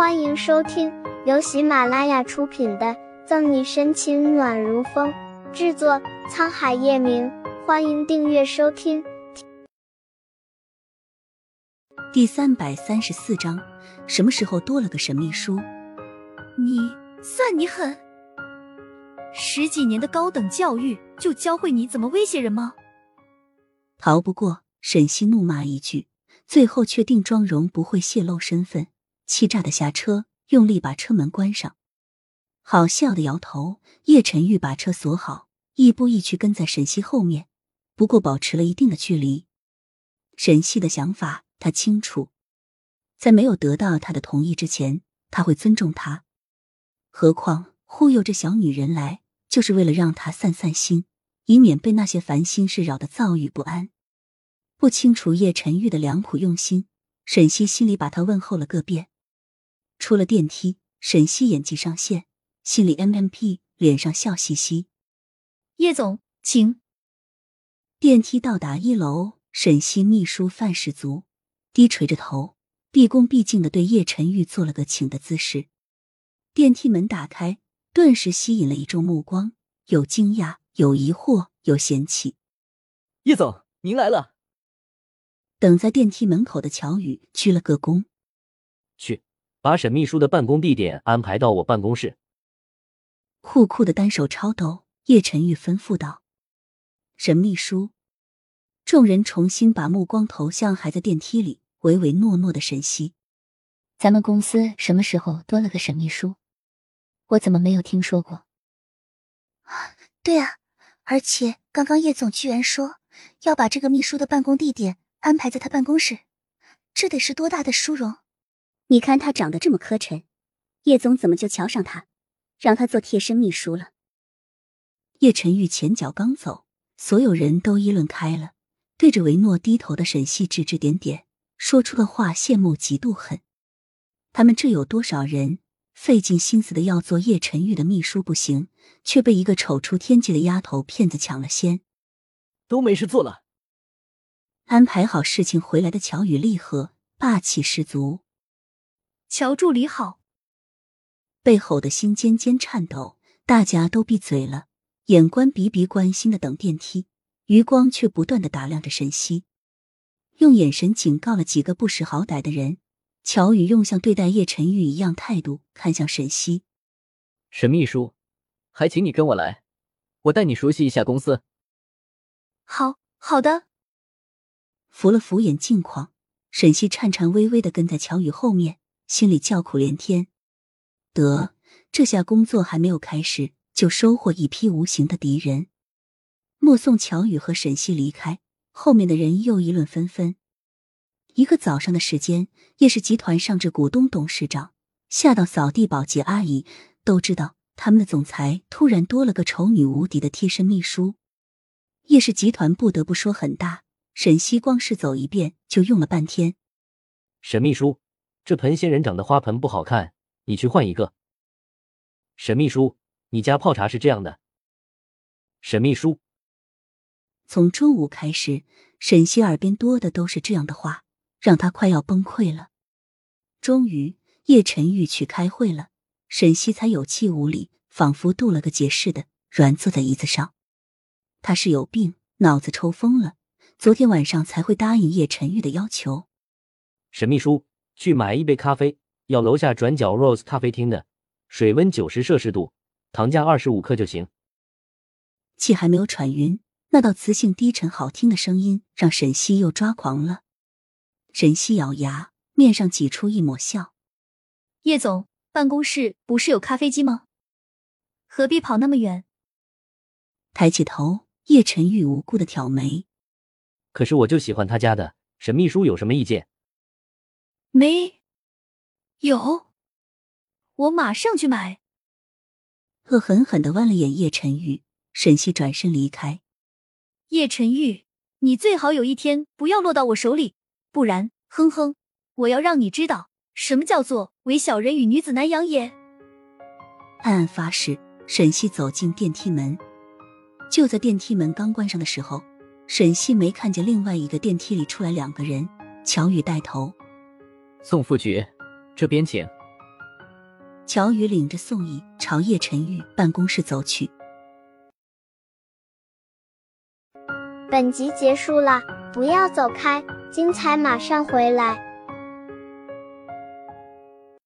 欢迎收听由喜马拉雅出品的《赠你深情暖如风》，制作沧海夜明。欢迎订阅收听。第三百三十四章，什么时候多了个神秘书？你算你狠！十几年的高等教育就教会你怎么威胁人吗？逃不过沈西怒骂一句，最后确定妆容不会泄露身份。气炸的下车，用力把车门关上，好笑的摇头。叶晨玉把车锁好，亦步亦趋跟在沈西后面，不过保持了一定的距离。沈西的想法他清楚，在没有得到他的同意之前，他会尊重他。何况忽悠这小女人来，就是为了让她散散心，以免被那些烦心事扰得躁郁不安。不清楚叶晨玉的良苦用心，沈西心里把他问候了个遍。出了电梯，沈西演技上线，心里 M M P，脸上笑嘻嘻。叶总，请。电梯到达一楼，沈西秘书范十足低垂着头，毕恭毕敬的对叶晨玉做了个请的姿势。电梯门打开，顿时吸引了一众目光，有惊讶，有疑惑，有嫌弃。叶总，您来了。等在电梯门口的乔宇鞠了个躬，去。把沈秘书的办公地点安排到我办公室。酷酷的单手抄抖，叶晨玉吩咐道：“沈秘书。”众人重新把目光投向还在电梯里唯唯诺诺的沈西。咱们公司什么时候多了个沈秘书？我怎么没有听说过？对啊，而且刚刚叶总居然说要把这个秘书的办公地点安排在他办公室，这得是多大的殊荣！你看他长得这么磕碜，叶总怎么就瞧上他，让他做贴身秘书了？叶晨玉前脚刚走，所有人都议论开了，对着维诺低头的沈西指指点点，说出的话羡慕嫉妒恨。他们这有多少人费尽心思的要做叶晨玉的秘书不行，却被一个丑出天际的丫头骗子抢了先，都没事做了。安排好事情回来的乔宇厉和霸气十足。乔助理好，被吼的心尖尖颤抖，大家都闭嘴了，眼观鼻鼻关心的等电梯，余光却不断的打量着沈西，用眼神警告了几个不识好歹的人。乔宇用像对待叶晨玉一样态度看向沈西，沈秘书，还请你跟我来，我带你熟悉一下公司。好好的，扶了扶眼镜框，沈西颤颤巍巍的跟在乔宇后面。心里叫苦连天，得这下工作还没有开始，就收获一批无形的敌人。目送乔宇和沈西离开，后面的人又议论纷纷。一个早上的时间，叶氏集团上至股东、董事长，下到扫地、保洁阿姨，都知道他们的总裁突然多了个丑女无敌的贴身秘书。叶氏集团不得不说很大，沈西光是走一遍就用了半天。沈秘书。这盆仙人掌的花盆不好看，你去换一个。沈秘书，你家泡茶是这样的。沈秘书，从中午开始，沈西耳边多的都是这样的话，让他快要崩溃了。终于，叶晨玉去开会了，沈西才有气无力，仿佛渡了个劫似的，软坐在椅子上。他是有病，脑子抽风了。昨天晚上才会答应叶晨玉的要求。沈秘书。去买一杯咖啡，要楼下转角 Rose 咖啡厅的，水温九十摄氏度，糖加二十五克就行。气还没有喘匀，那道磁性低沉好听的声音让沈西又抓狂了。沈西咬牙，面上挤出一抹笑：“叶总，办公室不是有咖啡机吗？何必跑那么远？”抬起头，叶晨玉无辜的挑眉：“可是我就喜欢他家的，沈秘书有什么意见？”没有，我马上去买。恶狠狠的剜了眼叶晨玉，沈西转身离开。叶晨玉，你最好有一天不要落到我手里，不然，哼哼，我要让你知道什么叫做为小人与女子难养也。暗暗发誓，沈西走进电梯门。就在电梯门刚关上的时候，沈西没看见另外一个电梯里出来两个人，乔宇带头。宋副局，这边请。乔宇领着宋毅朝叶晨玉办公室走去。本集结束了，不要走开，精彩马上回来。